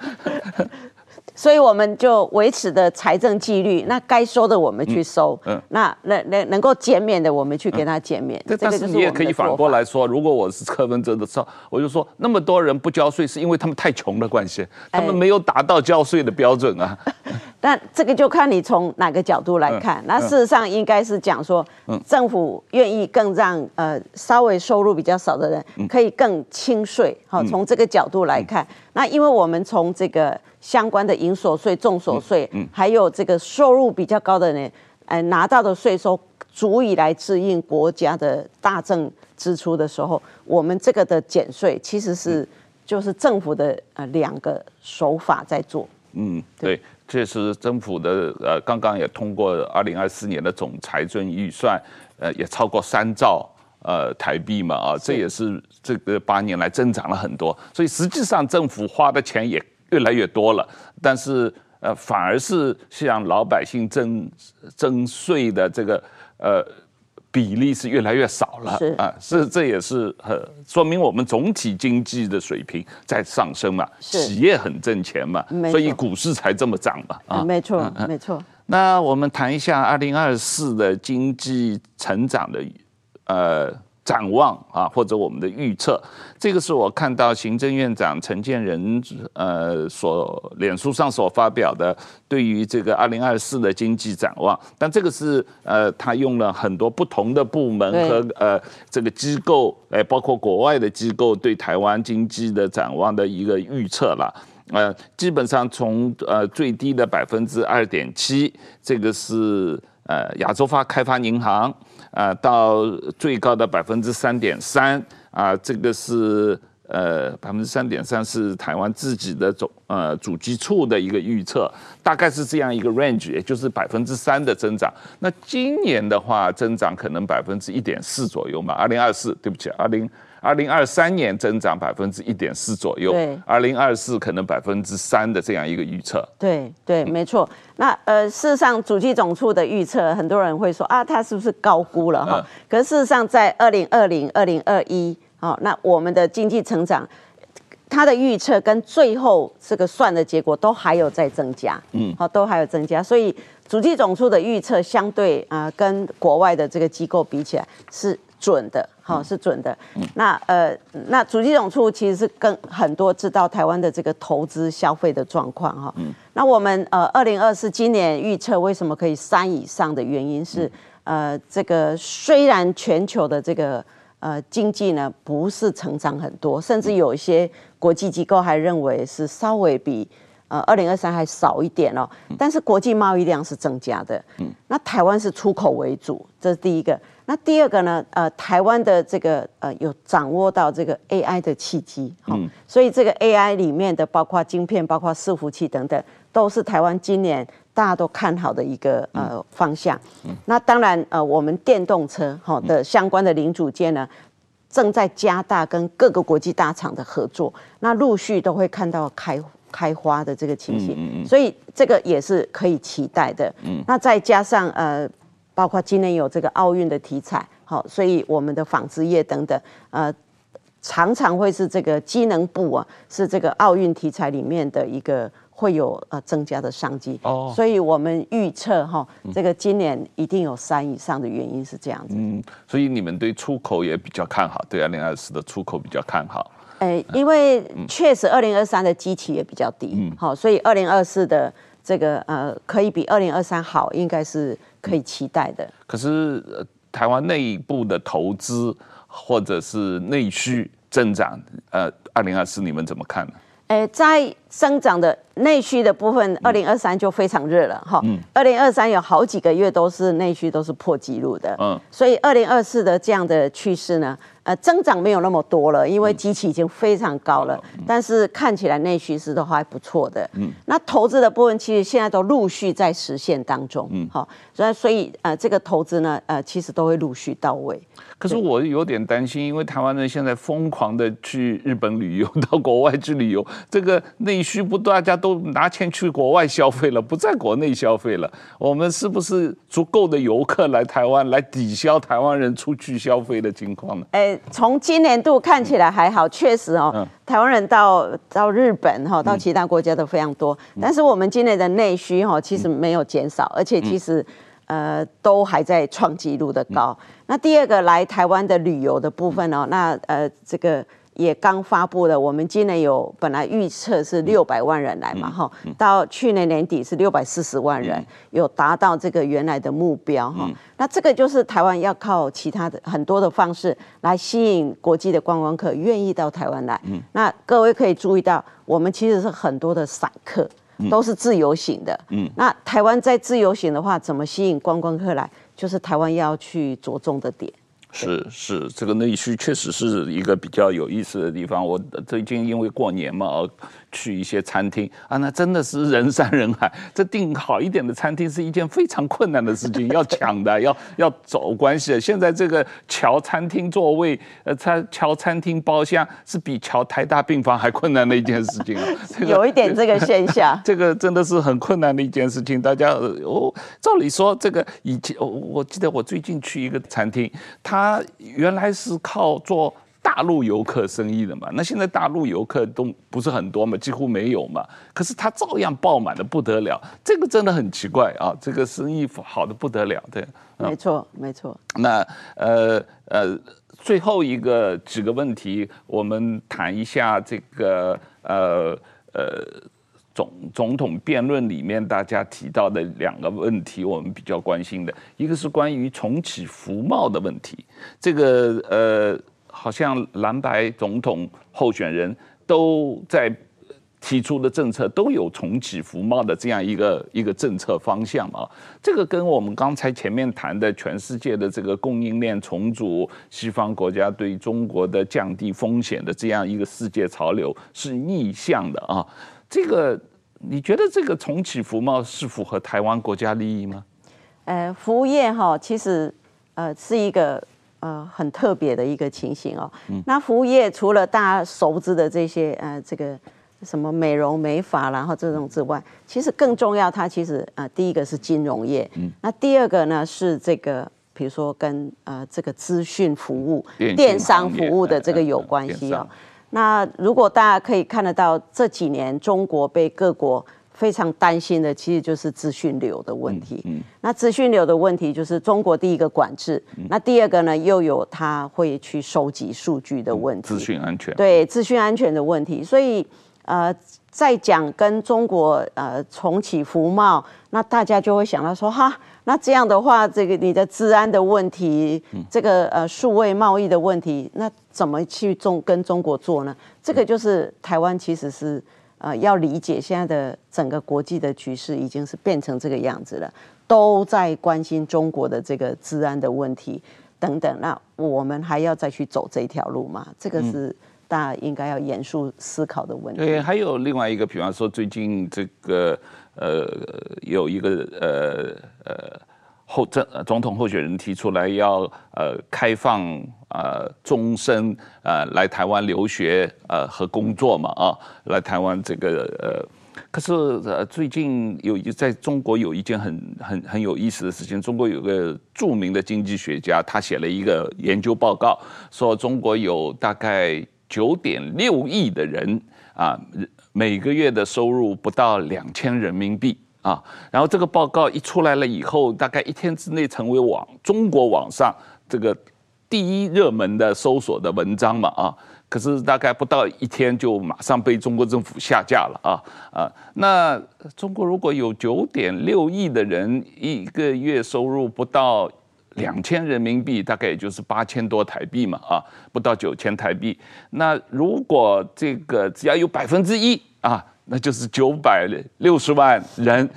所以我们就维持的财政纪律，那该收的我们去收，嗯，那那那能够减免的我们去给他减免。但是你也可以反过来说，如果我是柯文哲的时候，我就说那么多人不交税，是因为他们太穷的关系，他们没有达到交税的标准啊。但这个就看你从哪个角度来看。那事实上应该是讲说，政府愿意更让呃稍微收入比较少的人可以更轻税。好，从这个角度来看，那因为我们从这个。相关的营所税、重所税，嗯还有这个收入比较高的人，呃，拿到的税收足以来支应国家的大政支出的时候，我们这个的减税其实是就是政府的呃两个手法在做。嗯，对，这是政府的呃，刚刚也通过二零二四年的总财政预算，呃，也超过三兆呃台币嘛啊，这也是这个八年来增长了很多，所以实际上政府花的钱也。越来越多了，但是呃，反而是向老百姓征征税的这个呃比例是越来越少了。是。啊，是这也是很说明我们总体经济的水平在上升嘛，企业很挣钱嘛，所以股市才这么涨嘛啊，没错没错。那我们谈一下二零二四的经济成长的呃。展望啊，或者我们的预测，这个是我看到行政院长陈建仁呃所脸书上所发表的对于这个二零二四的经济展望，但这个是呃他用了很多不同的部门和呃这个机构，哎，包括国外的机构对台湾经济的展望的一个预测了，呃，基本上从呃最低的百分之二点七，这个是呃亚洲发开发银行。啊，到最高的百分之三点三啊，这个是呃百分之三点三是台湾自己的总呃主计处的一个预测，大概是这样一个 range，也就是百分之三的增长。那今年的话，增长可能百分之一点四左右嘛。二零二四，对不起，二零。二零二三年增长百分之一点四左右，对，二零二四可能百分之三的这样一个预测。对对，没错。那呃，事实上，主计总处的预测，很多人会说啊，它是不是高估了哈？可是事实上，在二零二零、二零二一，好，那我们的经济成长它的预测跟最后这个算的结果都还有在增加，嗯，好，都还有增加，所以主计总处的预测相对啊、呃，跟国外的这个机构比起来是准的，好，是准的。嗯、那呃，那主计总处其实是跟很多知道台湾的这个投资消费的状况哈。嗯、那我们呃，二零二四今年预测为什么可以三以上的原因是，嗯、呃，这个虽然全球的这个呃经济呢不是成长很多，甚至有一些。国际机构还认为是稍微比呃二零二三还少一点哦，但是国际贸易量是增加的。嗯，那台湾是出口为主，这是第一个。那第二个呢？呃，台湾的这个呃有掌握到这个 AI 的契机，嗯，所以这个 AI 里面的包括晶片、包括伺服器等等，都是台湾今年大家都看好的一个呃方向。嗯，那当然呃，我们电动车哈的相关的零组件呢。正在加大跟各个国际大厂的合作，那陆续都会看到开开花的这个情形，嗯嗯、所以这个也是可以期待的。嗯，那再加上呃，包括今年有这个奥运的题材，好，所以我们的纺织业等等，呃，常常会是这个机能部啊，是这个奥运题材里面的一个。会有呃增加的商机哦，所以我们预测哈，这个今年一定有三以上的原因是这样子。嗯，所以你们对出口也比较看好，对二零二四的出口比较看好。哎，因为确实二零二三的基期也比较低，嗯，好，所以二零二四的这个呃可以比二零二三好，应该是可以期待的。可是台湾内部的投资或者是内需增长，呃，二零二四你们怎么看呢？哎，在生长的内需的部分，二零二三就非常热了哈。二零二三有好几个月都是内需都是破纪录的，嗯，所以二零二四的这样的趋势呢，呃，增长没有那么多了，因为基期已经非常高了。但是看起来内需是都还不错的。嗯，那投资的部分其实现在都陆续在实现当中。嗯，好，所以所以呃，这个投资呢，呃，其实都会陆续到位。可是我有点担心，因为台湾人现在疯狂的去日本旅游，到国外去旅游，这个内需不大家都拿钱去国外消费了，不在国内消费了。我们是不是足够的游客来台湾来抵消台湾人出去消费的情况呢？哎，从今年度看起来还好，确实哦，嗯、台湾人到到日本哈，到其他国家都非常多。嗯、但是我们今年的内需哈，其实没有减少，而且其实。呃，都还在创纪录的高。嗯、那第二个来台湾的旅游的部分哦，那呃，这个也刚发布了。我们今年有本来预测是六百万人来嘛，哈、嗯，到去年年底是六百四十万人，嗯、有达到这个原来的目标哈。嗯、那这个就是台湾要靠其他的很多的方式来吸引国际的观光客愿意到台湾来。嗯、那各位可以注意到，我们其实是很多的散客。都是自由行的，嗯，那台湾在自由行的话，怎么吸引观光客来？就是台湾要去着重的点。是是，这个内需确实是一个比较有意思的地方。我最近因为过年嘛，而去一些餐厅啊，那真的是人山人海。这订好一点的餐厅是一件非常困难的事情，要抢的，要要走关系的。现在这个乔餐厅座位，呃，餐乔餐厅包厢是比乔台大病房还困难的一件事情。这个、有一点这个现象，这个真的是很困难的一件事情。大家哦，照理说这个以前，我我记得我最近去一个餐厅，他。他原来是靠做大陆游客生意的嘛，那现在大陆游客都不是很多嘛，几乎没有嘛，可是他照样爆满的不得了，这个真的很奇怪啊，这个生意好的不得了，对，没错没错。那呃呃，最后一个几个问题，我们谈一下这个呃呃。总总统辩论里面，大家提到的两个问题，我们比较关心的，一个是关于重启服贸的问题。这个呃，好像蓝白总统候选人都在提出的政策都有重启服贸的这样一个一个政策方向啊。这个跟我们刚才前面谈的全世界的这个供应链重组、西方国家对中国的降低风险的这样一个世界潮流是逆向的啊。这个。你觉得这个重启服贸是符合台湾国家利益吗？呃，服务业哈，其实呃是一个呃很特别的一个情形哦。嗯。那服务业除了大家熟知的这些呃这个什么美容美发然后这种之外，其实更重要，它其实呃第一个是金融业，嗯。那第二个呢是这个比如说跟呃这个资讯服务、电商服务的这个有关系哦。那如果大家可以看得到这几年中国被各国非常担心的，其实就是资讯流的问题。嗯，嗯那资讯流的问题就是中国第一个管制，嗯、那第二个呢，又有他会去收集数据的问题。资讯安全。对，资讯安全的问题。所以，呃，在讲跟中国呃重启服贸，那大家就会想到说，哈，那这样的话，这个你的治安的问题，嗯、这个呃数位贸易的问题，那怎么去中跟中国做呢？这个就是台湾其实是。呃，要理解现在的整个国际的局势已经是变成这个样子了，都在关心中国的这个治安的问题等等。那我们还要再去走这条路吗？这个是大家应该要严肃思考的问题。对，还有另外一个，比方说最近这个呃，有一个呃呃候政总统候选人提出来要呃开放。呃，终身呃来台湾留学呃和工作嘛啊，来台湾这个呃，可是呃最近有一在中国有一件很很很有意思的事情，中国有个著名的经济学家，他写了一个研究报告，说中国有大概九点六亿的人啊，每个月的收入不到两千人民币啊，然后这个报告一出来了以后，大概一天之内成为网中国网上这个。第一热门的搜索的文章嘛啊，可是大概不到一天就马上被中国政府下架了啊啊！那中国如果有九点六亿的人，一个月收入不到两千人民币，大概也就是八千多台币嘛啊，不到九千台币。那如果这个只要有百分之一啊，那就是九百六十万人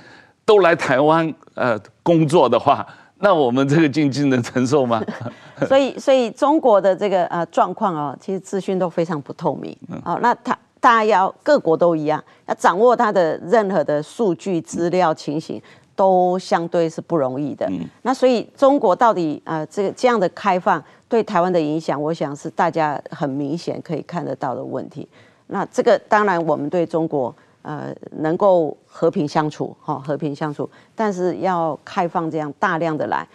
都来台湾呃工作的话。那我们这个经济能承受吗？所以，所以中国的这个呃状况哦，其实资讯都非常不透明。好，那他大家要各国都一样，要掌握它的任何的数据资料情形，都相对是不容易的。那所以中国到底呃这个这样的开放对台湾的影响，我想是大家很明显可以看得到的问题。那这个当然我们对中国。呃，能够和平相处，哈，和平相处，但是要开放这样大量的来，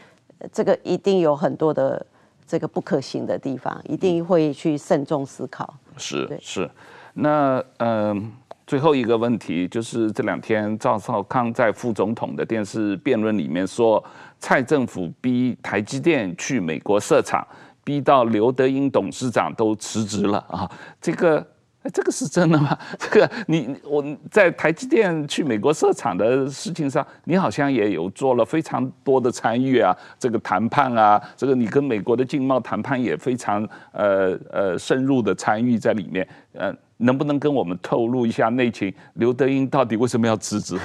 这个一定有很多的这个不可行的地方，一定会去慎重思考。是是，那嗯、呃，最后一个问题就是这两天赵少康在副总统的电视辩论里面说，蔡政府逼台积电去美国设厂，逼到刘德英董事长都辞职了啊，这个。这个是真的吗？这个你我在台积电去美国设厂的事情上，你好像也有做了非常多的参与啊，这个谈判啊，这个你跟美国的经贸谈判也非常呃呃深入的参与在里面，呃，能不能跟我们透露一下内情？刘德英到底为什么要辞职？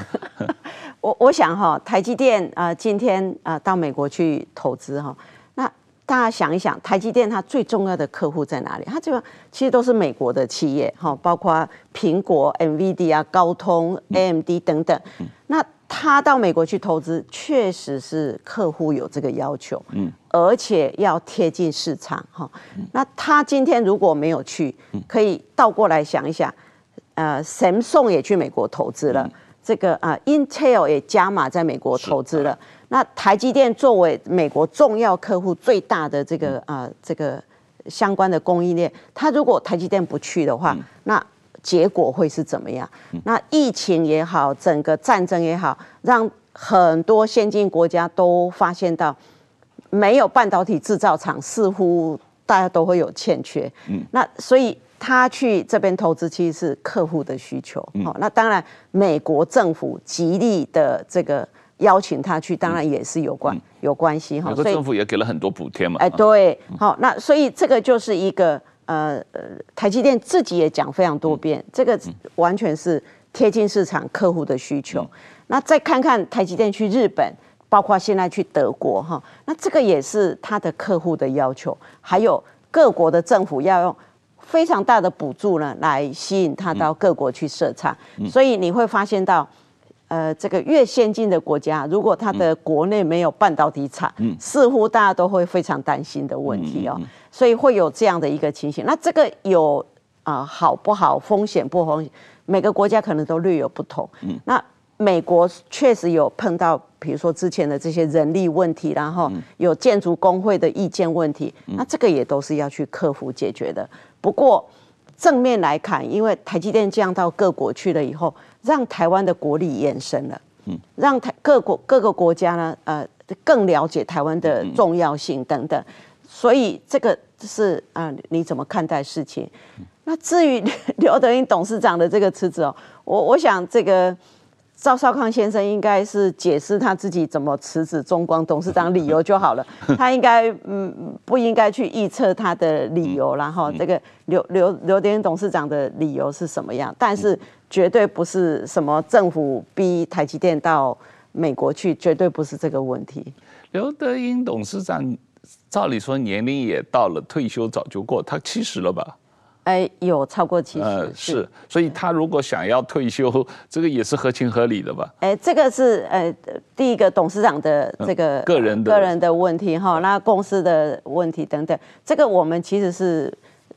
我我想哈，台积电啊、今天啊、到美国去投资哈。大家想一想，台积电它最重要的客户在哪里？它这个其实都是美国的企业，哈，包括苹果、NVIDIA、高通、AMD 等等。那他到美国去投资，确实是客户有这个要求，嗯，而且要贴近市场，哈。那他今天如果没有去，可以倒过来想一想，呃，Samsung 也去美国投资了，这个啊，Intel 也加码在美国投资了。那台积电作为美国重要客户最大的这个啊、呃、这个相关的供应链，它如果台积电不去的话，那结果会是怎么样？那疫情也好，整个战争也好，让很多先进国家都发现到没有半导体制造厂，似乎大家都会有欠缺。嗯，那所以他去这边投资，其实是客户的需求。好，那当然美国政府极力的这个。邀请他去，当然也是有关、嗯、有关系哈。美国政府也给了很多补贴嘛。哎，对，好，那所以这个就是一个呃呃，台积电自己也讲非常多遍，嗯、这个完全是贴近市场客户的需求。嗯、那再看看台积电去日本，包括现在去德国哈，那这个也是他的客户的要求。还有各国的政府要用非常大的补助呢，来吸引他到各国去设厂。嗯、所以你会发现到。呃，这个越先进的国家，如果它的国内没有半导体厂，嗯、似乎大家都会非常担心的问题哦。嗯嗯嗯、所以会有这样的一个情形。那这个有啊、呃，好不好？风险不风险？每个国家可能都略有不同。嗯、那美国确实有碰到，比如说之前的这些人力问题，然后有建筑工会的意见问题，嗯、那这个也都是要去克服解决的。不过，正面来看，因为台积电降到各国去了以后，让台湾的国力延伸了，嗯，让台各国各个国家呢，呃，更了解台湾的重要性等等，所以这个是啊、呃，你怎么看待事情？那至于刘德英董事长的这个辞职哦，我我想这个。赵少康先生应该是解释他自己怎么辞职中光董事长理由就好了，他应该嗯不应该去预测他的理由，然后这个刘刘刘德音董事长的理由是什么样，但是绝对不是什么政府逼台积电到美国去，绝对不是这个问题。刘德英董事长照理说年龄也到了，退休早就过，他七十了吧？哎，有超过七十，呃，是，所以他如果想要退休，这个也是合情合理的吧？哎，这个是呃第一个董事长的这个个人的个人的问题哈，那公司的问题等等，这个我们其实是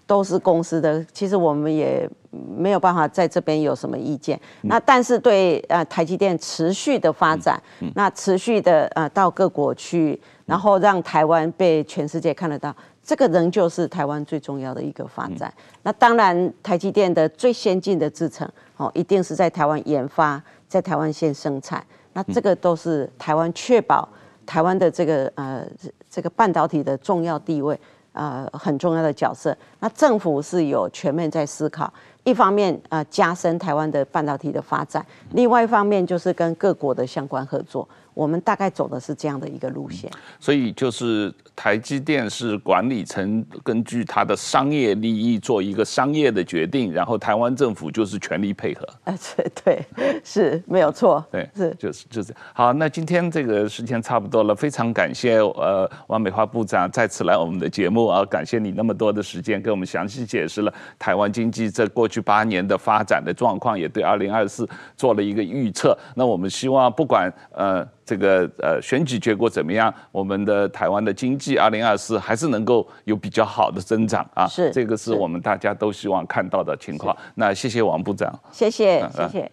都是公司的，其实我们也没有办法在这边有什么意见。那但是对呃台积电持续的发展，那持续的呃到各国去，然后让台湾被全世界看得到。这个仍旧是台湾最重要的一个发展。那当然，台积电的最先进的制程哦，一定是在台湾研发，在台湾先生产。那这个都是台湾确保台湾的这个呃这个半导体的重要地位，呃很重要的角色。那政府是有全面在思考，一方面呃加深台湾的半导体的发展，另外一方面就是跟各国的相关合作。我们大概走的是这样的一个路线，所以就是台积电是管理层根据它的商业利益做一个商业的决定，然后台湾政府就是全力配合。哎，对 对，是没有错，对，是就是就是好。那今天这个时间差不多了，非常感谢呃王美花部长再次来我们的节目啊，感谢你那么多的时间给我们详细解释了台湾经济这过去八年的发展的状况，也对二零二四做了一个预测。那我们希望不管呃。这个呃选举结果怎么样？我们的台湾的经济二零二四还是能够有比较好的增长啊！是，这个是我们大家都希望看到的情况。那谢谢王部长，谢谢谢谢。